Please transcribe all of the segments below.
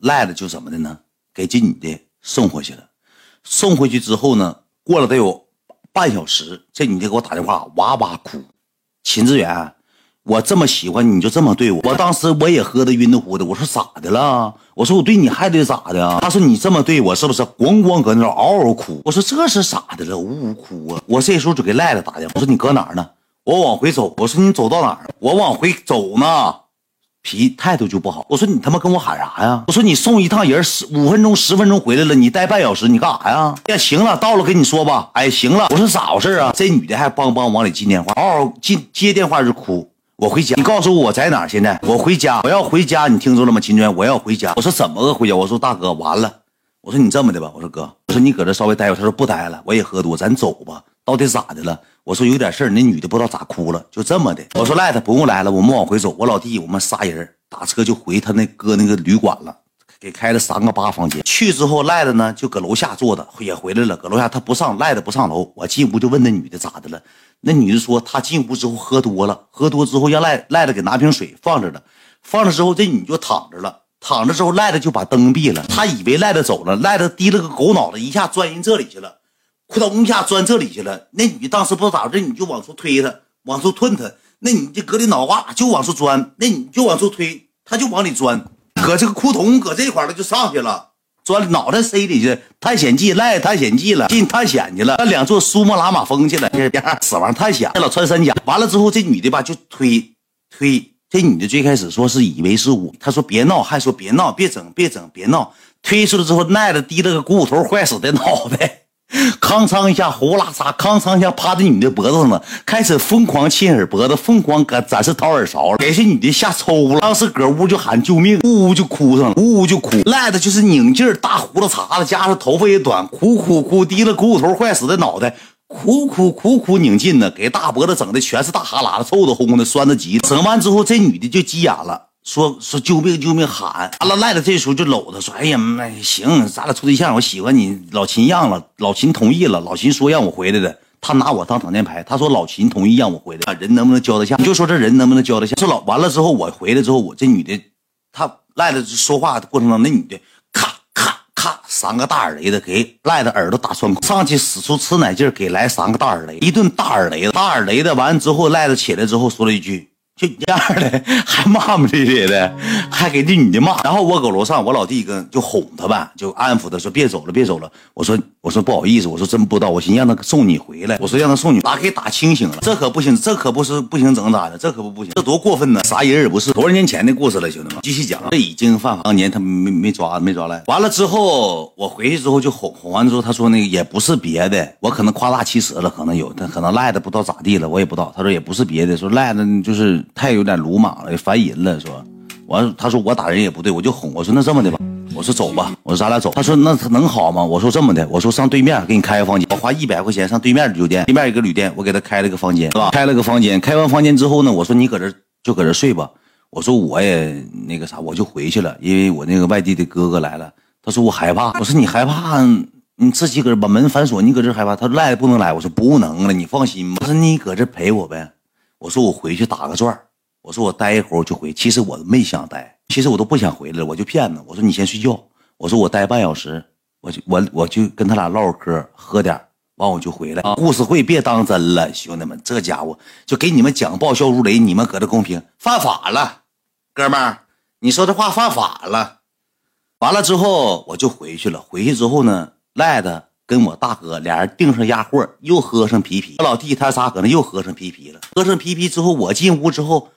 赖的就怎么的呢？给这女的送回去了。送回去之后呢，过了得有半小时，这女的给我打电话，哇哇哭。秦志远，我这么喜欢你，你就这么对我。我当时我也喝的晕的乎的，我说咋的了？我说我对你还得咋的啊？他说你这么对我是不是？咣咣搁那嗷嗷哭。我说这是咋的了？呜呜哭啊！我这时候就给赖赖打电话，我说你搁哪儿呢？我往回走。我说你走到哪儿？我往回走呢。脾态度就不好。我说你他妈跟我喊啥呀？我说你送一趟人十五分钟十分钟回来了，你待半小时，你干啥呀？呀，行了，到了跟你说吧。哎，行了。我说咋回事啊？这女的还梆梆往里进电话，嗷嗷进接电话就哭。我回家，你告诉我我在哪？现在我回家，我要回家，你听着了吗？秦娟，我要回家。我说怎么个回家？我说大哥，完了。我说你这么的吧，我说哥，我说你搁这稍微待会。他说不待了，我也喝多，咱走吧。到底咋的了？我说有点事儿，那女的不知道咋哭了，就这么的。我说赖子不用来了，我们往回走。我老弟，我们仨人打车就回他那哥那个旅馆了，给开了三个八房间。去之后赖子呢就搁楼下坐着，也回来了，搁楼下他不上，赖子不上楼。我进屋就问那女的咋的了，那女的说她进屋之后喝多了，喝多之后让赖赖子给拿瓶水放着了，放着之后这女就躺着了。躺着之后，赖子就把灯闭了。他以为赖子走了，赖子提了个狗脑袋，一下钻人这里去了，扑通一下钻这里去了。那女当时不知道咋回事，你就往出推她，往出吞她。那女的搁里脑瓜就往出钻，那你就往出推，她就往里钻，搁这个裤筒搁这块了就上去了，钻脑袋塞里去。探险记赖探险记了，进探险去了，那两座珠穆朗玛峰去了，这边死亡探险，那老穿山甲。完了之后，这女的吧就推推。这女的最开始说是以为是我，她说别闹，还说别闹，别整，别整，别闹。推出来之后，奈子低了个股骨头坏死的脑袋，吭嚓一下，呼啦嚓，吭嚓一下趴在女的脖子上了，开始疯狂亲耳脖子，疯狂搁咱是掏耳勺，给这女的吓抽了。当时搁屋就喊救命，呜呜就哭上了，呜呜就哭。赖的就是拧劲儿，大胡子茬子，加上头发也短，哭哭哭，低了股骨头坏死的脑袋。苦苦苦苦拧劲呢，给大脖子整的全是大哈喇子，臭的烘烘的，酸的急。整完之后，这女的就急眼了，说说救命救命喊。完了赖子这时候就搂他说：“哎呀妈，行，咱俩处对象，我喜欢你。老秦让了，老秦同意了，老秦说让我回来的。他拿我当挡箭牌，他说老秦同意让我回来，人能不能交得下？你就说这人能不能交得下？说老完了之后，我回来之后，我这女的，他赖子说话的过程中，那女的。”咔咔咔，三个大耳雷子给赖子耳朵打穿孔，上去使出吃奶劲给来三个大耳雷，一顿大耳雷子，大耳雷子完了之后，赖子起来之后说了一句。就你这样的，还骂骂咧咧的，还给那女的骂。然后我搁楼上，我老弟跟就哄他吧，就安抚他说别走了，别走了。我说我说不好意思，我说真不知道，我寻思让他送你回来。我说让他送你，把给打清醒了。这可不行，这可不是不行，整咋的？这可不不行，这多过分呢！啥人也不是，多少年前的故事了，兄弟们，继续讲。这已经犯法，当年他没没抓，没抓来。完了之后，我回去之后就哄哄完之后，他说那个也不是别的，我可能夸大其词了，可能有他可能赖的不知道咋地了，我也不知道。他说也不是别的，说赖的就是。太有点鲁莽了，烦人了，说，完，他说我打人也不对，我就哄，我说那这么的吧，我说走吧，我说咱俩走，他说那他能好吗？我说这么的，我说上对面给你开个房间，我花一百块钱上对面的酒店，对面一个旅店，我给他开了个房间，是吧？开了个房间，开完房间之后呢，我说你搁这就搁这睡吧，我说我也那个啥，我就回去了，因为我那个外地的哥哥来了，他说我害怕，我说你害怕，你自己搁这把门反锁，你搁这害怕，他说赖不能来，我说不能了，你放心吧，他说你搁这陪我呗，我说我回去打个转我说我待一会儿我就回，其实我没想待，其实我都不想回来了，我就骗他。我说你先睡觉，我说我待半小时，我就我我就跟他俩唠会嗑，喝点，完我就回来。故事会别当真了，兄弟们，这家伙就给你们讲爆笑如雷，你们搁这公屏犯法了，哥们儿，你说这话犯法了。完了之后我就回去了，回去之后呢，赖子跟我大哥俩人订上压货，又喝上啤啤。我老弟他仨搁那又喝上啤啤了，喝上啤啤之后，我进屋之后。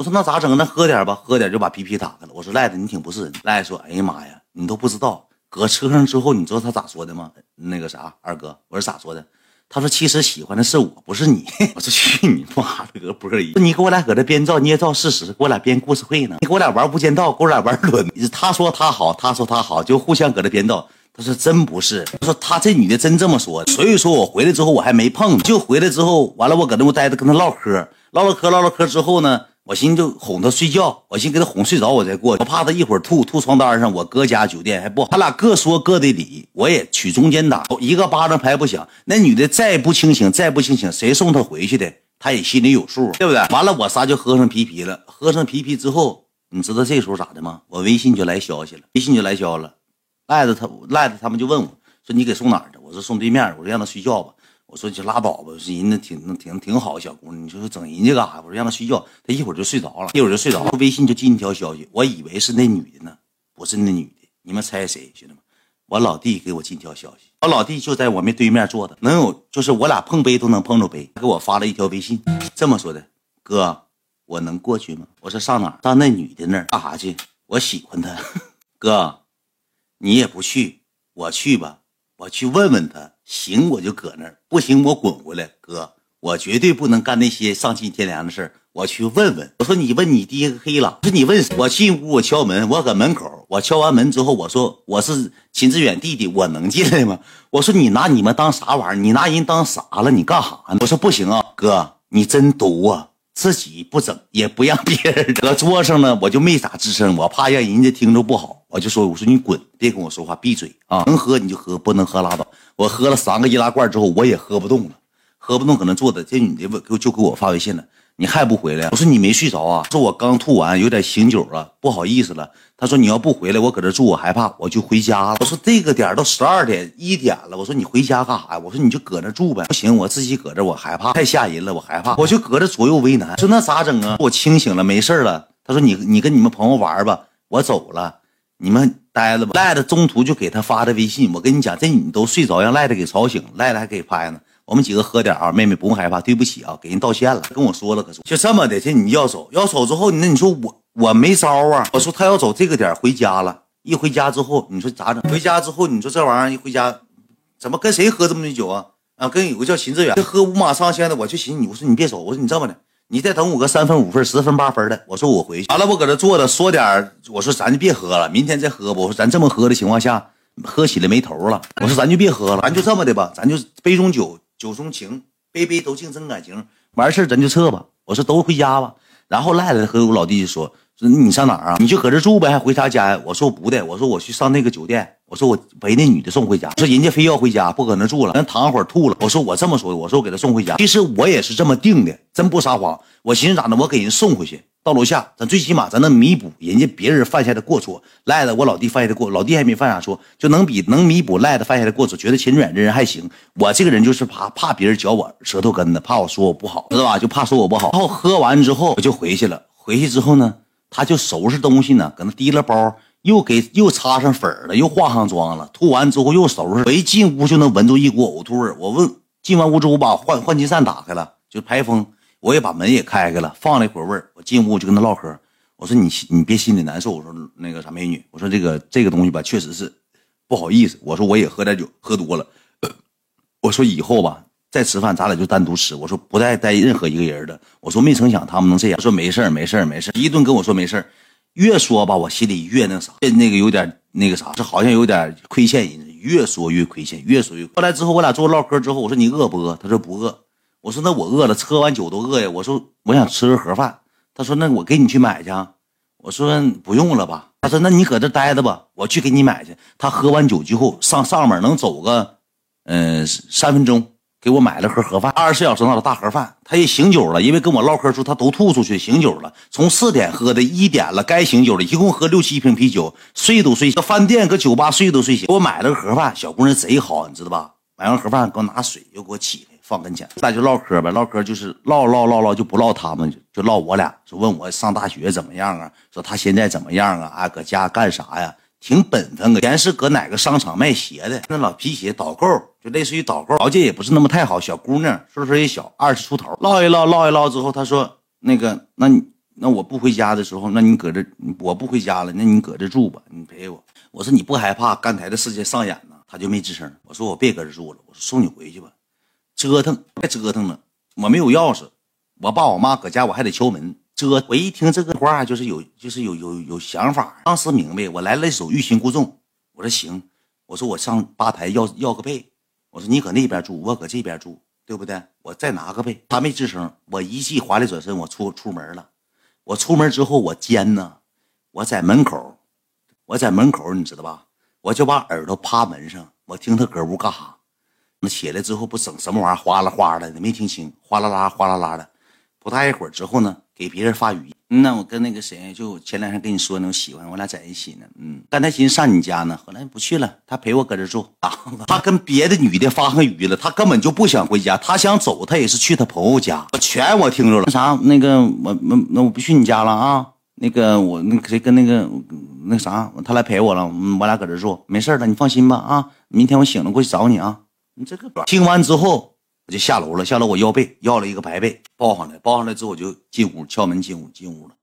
我说那咋整？那喝点吧，喝点就把皮皮打开了。我说赖子，你挺不是人。赖子说：“哎呀妈呀，你都不知道，搁车上之后，你知道他咋说的吗？那个啥，二哥，我说咋说的？他说其实喜欢的是我，不是你。我说去你妈了个波儿！你给我俩搁这编造捏造事实，给我俩编故事会呢？你给我俩玩无间道，给我俩玩轮。他说他好，他说他好，就互相搁这编造。他说真不是，他说他这女的真这么说。所以说我回来之后我还没碰，就回来之后完了，我搁那屋待着跟他唠嗑，唠唠嗑，唠唠嗑之后呢。我寻思就哄他睡觉，我寻思给他哄睡着，我再过去。我怕他一会儿吐吐床单上，我哥家酒店还不好。他俩各说各的理，我也取中间打，一个巴掌拍不响。那女的再不清醒，再不清醒，谁送她回去的？她也心里有数，对不对？完了，我仨就喝上啤啤了。喝上啤啤之后，你知道这时候咋的吗？我微信就来消息了，微信就来消了，赖子他赖子他们就问我说你给送哪儿去？我说送对面，我说让他睡觉吧。我说就拉倒吧，人家挺挺挺好小姑娘，你说整人家干啥？我说让她睡觉，她一会儿就睡着了，一会儿就睡着了。微信就进一条消息，我以为是那女的呢，不是那女的，你们猜谁？兄弟们，我老弟给我进条消息，我老弟就在我们对面坐的，能有就是我俩碰杯都能碰着杯，给我发了一条微信，这么说的：哥，我能过去吗？我说上哪？上那女的那儿干啥去？我喜欢她，哥，你也不去，我去吧。我去问问他，行我就搁那儿，不行我滚回来。哥，我绝对不能干那些丧尽天良的事我去问问。我说你问你爹黑了。我说你问我进屋，我敲门，我搁门口。我敲完门之后，我说我是秦志远弟弟，我能进来吗？我说你拿你们当啥玩意儿？你拿人当啥了？你干啥呢？我说不行啊，哥，你真毒啊！自己不整，也不让别人搁桌上呢，我就没咋吱声，我怕让人家听着不好，我就说：“我说你滚，别跟我说话，闭嘴啊！能喝你就喝，不能喝拉倒。”我喝了三个易拉罐之后，我也喝不动了，喝不动，搁那坐着。这女的就给我发微信了。你还不回来？我说你没睡着啊？说我刚吐完，有点醒酒了，不好意思了。他说你要不回来，我搁这住，我害怕，我就回家了。我说这个点都十二点一点了，我说你回家干啥呀？我说你就搁那住呗。不行，我自己搁这，我害怕，太吓人了，我害怕，我就搁这左右为难。说那咋整啊？我清醒了，没事了。他说你你跟你们朋友玩吧，我走了，你们待着吧。赖子中途就给他发的微信，我跟你讲，这你都睡着，让赖子给吵醒，赖子还给拍呢。我们几个喝点啊，妹妹不用害怕，对不起啊，给人道歉了，跟我说了，可是就这么的，这你要走，要走之后，那你说我我没招啊？我说他要走这个点回家了，一回家之后，你说咋整？回家之后，你说这玩意儿一回家，怎么跟谁喝这么多酒啊？啊，跟有个叫秦志远，喝五马上线的，我就寻思你，我说你别走，我说你这么的，你再等我个三分五分十分八分的，我说我回去，完了我搁这坐着说点，我说咱就别喝了，明天再喝吧。我说咱这么喝的情况下，喝起来没头了，我说咱就别喝了，咱就这么的吧，咱就杯中酒，酒中情。杯杯都敬真感情，完事咱就撤吧。我说都回家吧。然后赖赖和我老弟就说说你上哪儿啊？你就搁这住呗，还回他家呀？我说不的，我说我去上那个酒店。我说我陪那女的送回家。说人家非要回家，不搁那住了，人躺会儿吐了。我说我这么说的，我说我给他送回家。其实我也是这么定的，真不撒谎。我寻思咋的，我给人送回去。到楼下，咱最起码咱能弥补人家别人犯下的过错，赖的我老弟犯下的过，老弟还没犯啥错，就能比能弥补赖的犯下的过错。觉得秦远这人还行，我这个人就是怕怕别人嚼我舌头根子，怕我说我不好，知道吧？就怕说我不好。然后喝完之后我就回去了，回去之后呢，他就收拾东西呢，搁那提了包，又给又擦上粉了，又化上妆了。吐完之后又收拾，我一进屋就能闻着一股呕吐味。我问进完屋之后，我把换换气扇打开了，就排风。我也把门也开开了，放了一会儿味儿。我进屋就跟他唠嗑，我说你你别心里难受。我说那个啥美女，我说这个这个东西吧，确实是不好意思。我说我也喝点酒，喝多了。我说以后吧，再吃饭咱俩就单独吃。我说不带带任何一个人的。我说没成想他们能这样。说没事儿没事儿没事儿，一顿跟我说没事儿。越说吧，我心里越那啥，越那个有点那个啥，这好像有点亏欠人。越说越亏欠，越说越。后来之后我俩坐唠嗑之后，我说你饿不饿？他说不饿。我说那我饿了，喝完酒都饿呀。我说我想吃个盒饭。他说那我给你去买去。我说不用了吧。他说那你搁这待着吧，我去给你买去。他喝完酒之后上上面能走个，嗯三分钟，给我买了盒盒饭，二十四小时那的大盒饭。他也醒酒了，因为跟我唠嗑时候他都吐出去醒酒了。从四点喝的一点了，该醒酒了，一共喝六七瓶啤酒，睡都睡。饭店搁酒吧睡都睡醒。给我买了个盒饭，小姑娘贼好，你知道吧？买完盒饭给我拿水，又给我起来。放跟前，咱就唠嗑呗，唠嗑就是唠唠唠唠，就不唠他们，就唠我俩。说问我上大学怎么样啊？说他现在怎么样啊？啊，搁家干啥呀？挺本分。以前是搁哪个商场卖鞋的，那老皮鞋导购，就类似于导购，条件也不是那么太好。小姑娘岁数也小，二十出头。唠一唠，唠一唠之后，他说那个，那那我不回家的时候，那你搁这，我不回家了，那你搁这住吧，你陪我。我说你不害怕刚才的事情上演呢？他就没吱声。我说我别搁这住了，我说送你回去吧。折腾，太折腾了。我没有钥匙，我爸我妈搁家，我还得敲门。折，我一听这个话，就是有，就是有有有想法。当时明白，我来了一手欲擒故纵。我说行，我说我上吧台要要个被。我说你搁那边住，我搁这边住，对不对？我再拿个被。他没吱声。我一记华丽转身，我出出门了。我出门之后，我尖呢，我在门口，我在门口，你知道吧？我就把耳朵趴门上，我听他搁屋干啥。那起来之后不整什么玩意儿，哗啦哗啦的，没听清，哗啦啦，哗啦啦的。不大一会儿之后呢，给别人发语音。那我跟那个谁，就前两天跟你说那种喜欢，我俩在一起呢。嗯，刚才寻思上你家呢，后来不去了，他陪我搁这住。他跟别的女的发上语音了，他根本就不想回家，他想走，他也是去他朋友家。全我听着了。那啥，那个我我那我不去你家了啊。那个我那谁跟那个那啥，他来陪我了，我俩搁这住，没事的，你放心吧啊。明天我醒了过去找你啊。你这个听完之后，我就下楼了，下楼我要被要了一个白被，抱上来，抱上来之后我就进屋，敲门进屋，进屋了。